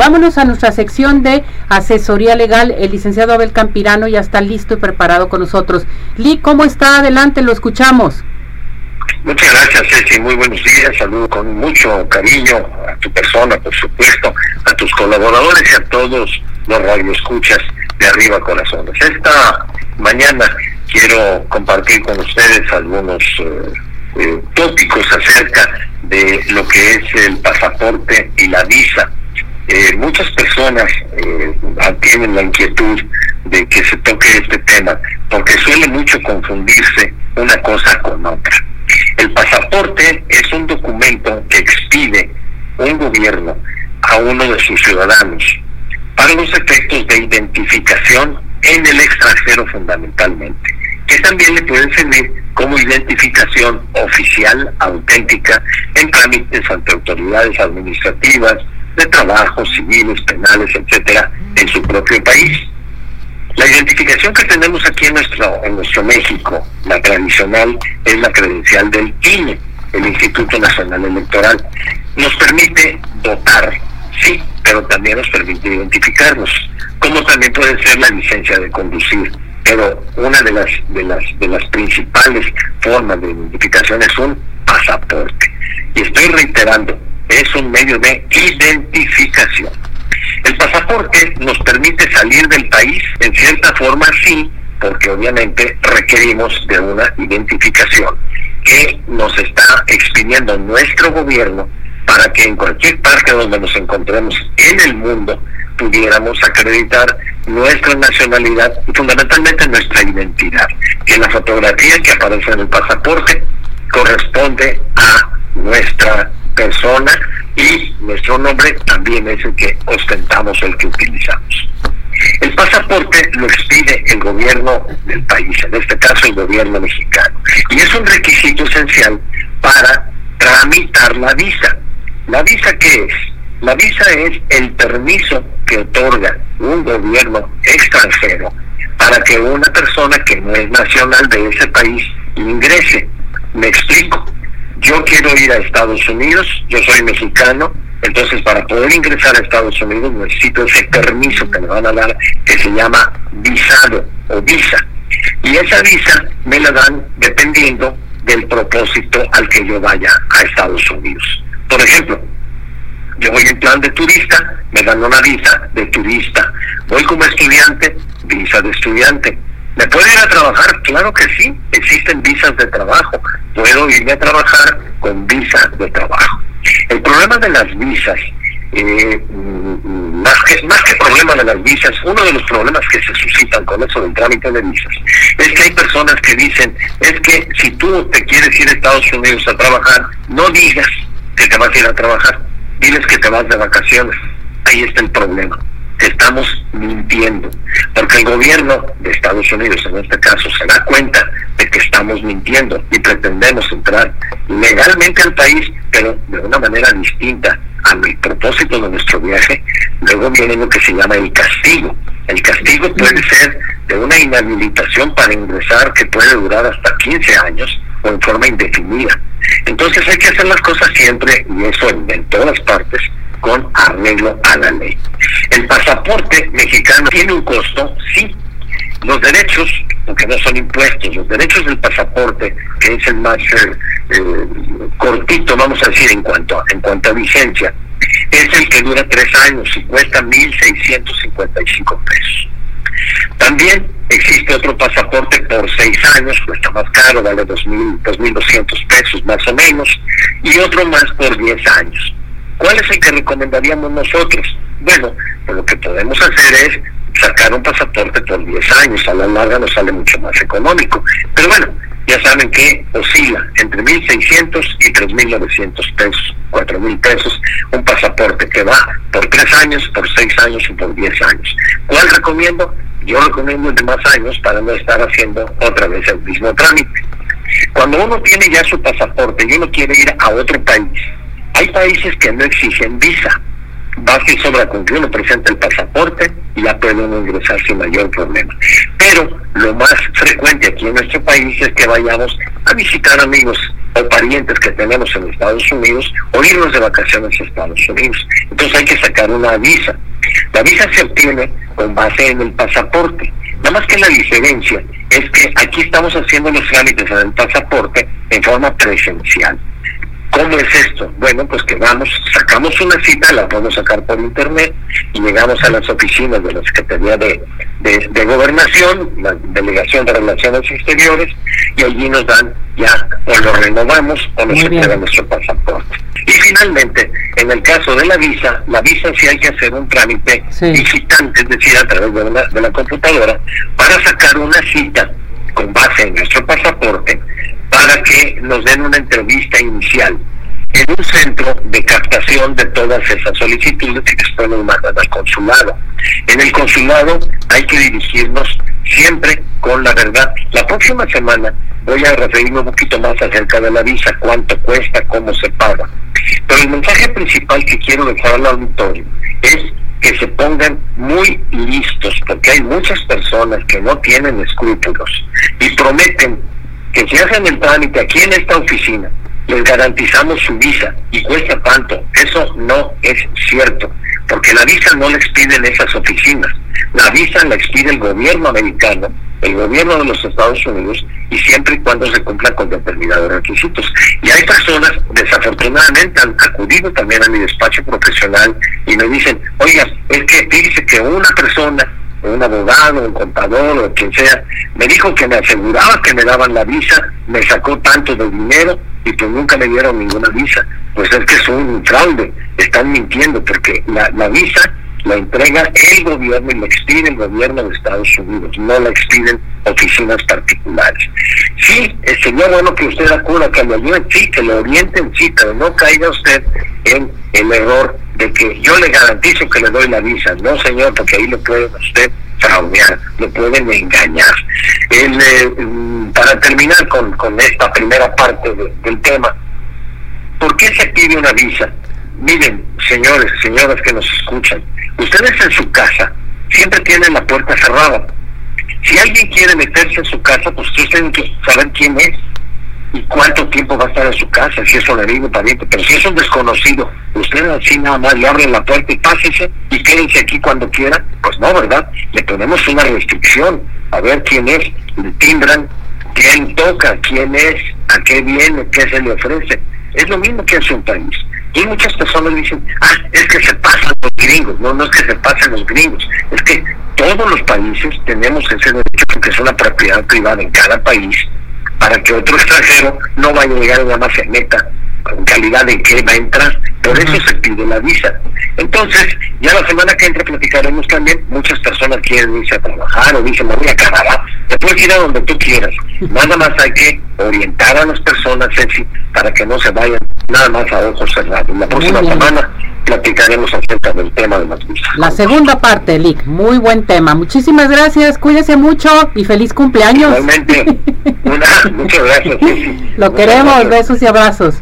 vámonos a nuestra sección de asesoría legal. El licenciado Abel Campirano ya está listo y preparado con nosotros. Lee, ¿cómo está? Adelante, lo escuchamos. Muchas gracias, Ceci. Muy buenos días. Saludo con mucho cariño a tu persona, por supuesto, a tus colaboradores y a todos los radioescuchas de Arriba Corazones. Esta mañana quiero compartir con ustedes algunos eh, eh, tópicos acerca de lo que es el pasaporte y la visa. Eh, muchas personas tienen la inquietud de que se toque este tema porque suele mucho confundirse una cosa con otra. El pasaporte es un documento que expide un gobierno a uno de sus ciudadanos para los efectos de identificación en el extranjero fundamentalmente, que también le pueden servir como identificación oficial, auténtica, en trámites ante autoridades administrativas, de trabajo, civiles, penales, etcétera, en su propio país. La identificación que tenemos aquí en nuestro, en nuestro México, la tradicional, es la credencial del INE, el Instituto Nacional Electoral. Nos permite votar, sí, pero también nos permite identificarnos, como también puede ser la licencia de conducir. Pero una de las, de las, de las principales formas de identificación es un pasaporte. Y estoy reiterando, es un medio de identificación. El pasaporte nos permite salir del país, en cierta forma sí, porque obviamente requerimos de una identificación que nos está expidiendo nuestro gobierno para que en cualquier parte donde nos encontremos en el mundo pudiéramos acreditar nuestra nacionalidad y fundamentalmente nuestra identidad. Que la fotografía que aparece en el pasaporte corresponde a nuestra persona y nuestro nombre también es el que ostentamos, el que utilizamos. El pasaporte lo expide el gobierno del país, en este caso el gobierno mexicano, y es un requisito esencial para tramitar la visa. ¿La visa qué es? La visa es el permiso que otorga un gobierno extranjero para que una persona que no es nacional de ese país ingrese. Me explico yo quiero ir a Estados Unidos, yo soy mexicano, entonces para poder ingresar a Estados Unidos necesito ese permiso que me van a dar que se llama visado o visa. Y esa visa me la dan dependiendo del propósito al que yo vaya a Estados Unidos. Por ejemplo, yo voy en plan de turista, me dan una visa de turista. Voy como estudiante, visa de estudiante. ¿Me puedo ir a trabajar? Claro que sí, existen visas de trabajo. Puedo irme a trabajar con visa de trabajo. El problema de las visas, eh, mm, más, que, más que problema de las visas, uno de los problemas que se suscitan con eso del trámite de visas, es que hay personas que dicen, es que si tú te quieres ir a Estados Unidos a trabajar, no digas que te vas a ir a trabajar, diles que te vas de vacaciones. Ahí está el problema estamos mintiendo, porque el gobierno de Estados Unidos en este caso se da cuenta de que estamos mintiendo y pretendemos entrar legalmente al país, pero de una manera distinta al propósito de nuestro viaje, luego viene lo que se llama el castigo. El castigo puede ser de una inhabilitación para ingresar que puede durar hasta 15 años o en forma indefinida. Entonces hay que hacer las cosas siempre, y eso en todas partes, con arreglo a la ley. El pasaporte mexicano tiene un costo, sí. Los derechos, aunque no son impuestos, los derechos del pasaporte, que es el más eh, eh, cortito, vamos a decir, en cuanto, a, en cuanto a vigencia, es el que dura tres años y cuesta 1.655 pesos. También existe otro pasaporte por seis años, cuesta más caro, vale 2.200 pesos más o menos, y otro más por 10 años. ¿Cuál es el que recomendaríamos nosotros? Bueno, pues lo que podemos hacer es sacar un pasaporte por 10 años, a la larga nos sale mucho más económico. Pero bueno, ya saben que oscila entre 1.600 y 3.900 pesos, 4.000 pesos, un pasaporte que va por 3 años, por 6 años y por 10 años. ¿Cuál recomiendo? Yo recomiendo el de más años para no estar haciendo otra vez el mismo trámite. Cuando uno tiene ya su pasaporte y uno quiere ir a otro país, hay países que no exigen visa. Basta y sobra con que uno presente el pasaporte y ya puede uno ingresar sin mayor problema. Pero lo más frecuente aquí en nuestro país es que vayamos a visitar amigos o parientes que tenemos en Estados Unidos o irnos de vacaciones a Estados Unidos. Entonces hay que sacar una visa. La visa se obtiene con base en el pasaporte. Nada más que la diferencia es que aquí estamos haciendo los trámites en el pasaporte en forma presencial. ¿Cómo es esto? Bueno, pues que vamos, sacamos una cita, la podemos sacar por internet y llegamos a las oficinas de la Secretaría de, de, Gobernación, la Delegación de Relaciones Exteriores, y allí nos dan ya, o lo renovamos o nos entrega nuestro pasaporte. Y finalmente, en el caso de la visa, la visa sí hay que hacer un trámite visitante, es decir, a través de la, de la computadora, para sacar una cita con base en nuestro pasaporte que nos den una entrevista inicial en un centro de captación de todas esas solicitudes que después nos mandan al consulado. En el consulado hay que dirigirnos siempre con la verdad. La próxima semana voy a referirme un poquito más acerca de la visa, cuánto cuesta, cómo se paga. Pero el mensaje principal que quiero dejar al auditorio es que se pongan muy listos, porque hay muchas personas que no tienen escrúpulos y prometen que si hacen el trámite aquí en esta oficina, les garantizamos su visa y cuesta tanto. Eso no es cierto, porque la visa no la expiden esas oficinas. La visa la expide el gobierno americano, el gobierno de los Estados Unidos, y siempre y cuando se cumpla con determinados requisitos. Y hay personas, desafortunadamente, han acudido también a mi despacho profesional y me dicen, oiga, es que dice que una persona un abogado, un contador o quien sea, me dijo que me aseguraba que me daban la visa, me sacó tanto de dinero y pues nunca me dieron ninguna visa. Pues es que es un fraude, están mintiendo porque la, la visa la entrega el gobierno y la expide el gobierno de Estados Unidos, no la expiden oficinas particulares. Sí, sería bueno que usted acuda, que le ayuden, sí, que lo orienten, sí, pero no caiga usted en el error de que yo le garantizo que le doy la visa. No, señor, porque ahí lo pueden usted fraudear, lo pueden engañar. Eh, mm, para terminar con, con esta primera parte del tema, ¿por qué se pide una visa? Miren, señores, señoras que nos escuchan, ustedes en su casa siempre tienen la puerta cerrada. Si alguien quiere meterse en su casa, pues ustedes tienen que saber quién es y cuánto tiempo va a estar en su casa, si es un amigo, pariente, pero si es un desconocido, ustedes así nada más le abren la puerta y pásese y quédense aquí cuando quiera, pues no, ¿verdad? Le ponemos una restricción, a ver quién es, le timbran, quién toca, quién es, a qué viene, qué se le ofrece. Es lo mismo que hace un país. Y muchas personas dicen, ah, es que se pasan los gringos. No, no es que se pasen los gringos, es que todos los países tenemos ese derecho porque es una propiedad privada en cada país para que otro extranjero no vaya a llegar nada más se meta con calidad de que va a entrar. Por eso se pide la visa. Entonces, ya la semana que entra platicaremos también, muchas personas quieren irse a trabajar o dicen, me voy a Canadá. Te puedes ir a donde tú quieras. Nada más hay que orientar a las personas, Ceci, para que no se vayan nada más a ojos cerrados. La próxima semana platicaremos acerca del tema de las visas. La segunda parte, Lick, muy buen tema. Muchísimas gracias, cuídese mucho y feliz cumpleaños. Igualmente, una, muchas gracias. Lo queremos, besos y abrazos.